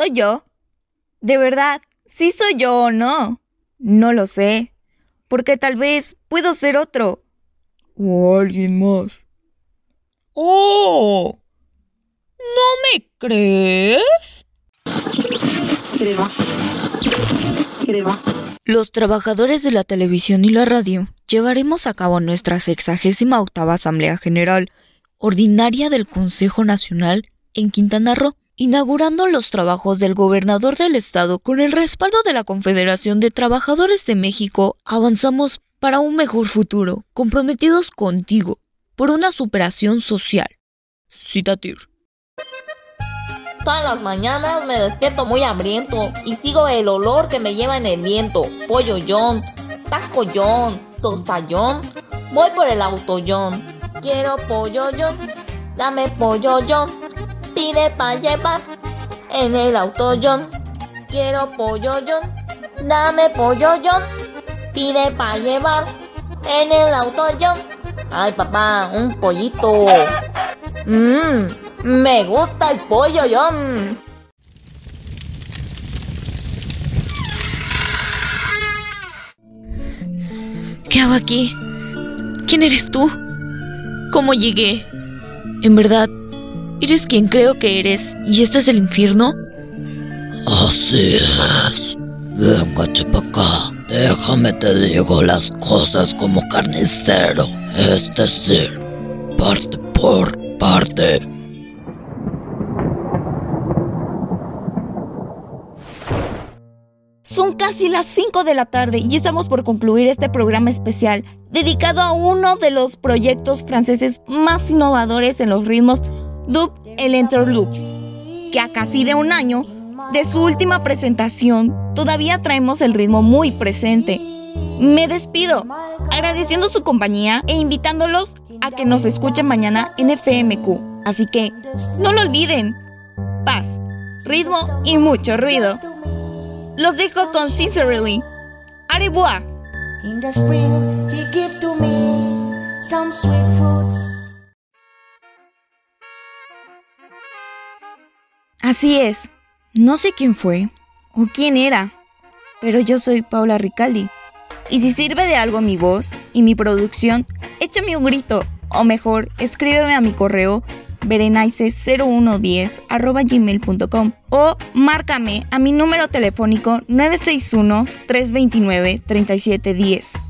¿Soy yo? De verdad, ¿sí soy yo o no? No lo sé, porque tal vez puedo ser otro. O alguien más. ¡Oh! ¿No me crees? Los trabajadores de la televisión y la radio llevaremos a cabo nuestra sexagésima octava Asamblea General Ordinaria del Consejo Nacional en Quintana Roo, inaugurando los trabajos del gobernador del estado con el respaldo de la Confederación de Trabajadores de México. Avanzamos para un mejor futuro, comprometidos contigo, por una superación social. Citatir. Todas las mañanas me despierto muy hambriento y sigo el olor que me lleva en el viento. Pollo John, taco John, tostallón. Voy por el auto John. Quiero pollo John, dame pollo John. Pide pa' llevar en el auto John. Quiero pollo John, dame pollo John. Pide pa' llevar en el auto John. Ay papá, un pollito. Mmm, me gusta el pollo, John. ¿Qué hago aquí? ¿Quién eres tú? ¿Cómo llegué? ¿En verdad, eres quien creo que eres y este es el infierno? Así es. Venga, chapacá. Déjame te digo las cosas como carnicero. Es decir, parte por parte. Son casi las 5 de la tarde y estamos por concluir este programa especial dedicado a uno de los proyectos franceses más innovadores en los ritmos dub Electroloop, que a casi de un año de su última presentación todavía traemos el ritmo muy presente. Me despido, agradeciendo su compañía e invitándolos a que nos escuchen mañana en FMQ. Así que no lo olviden. Paz, ritmo y mucho ruido. Los dejo con Sincerely. In the spring, he to me some sweet fruits. Así es. No sé quién fue o quién era, pero yo soy Paula Ricaldi. Y si sirve de algo mi voz y mi producción, échame un grito, o mejor, escríbeme a mi correo berenice0110 gmail.com o márcame a mi número telefónico 961 329 3710.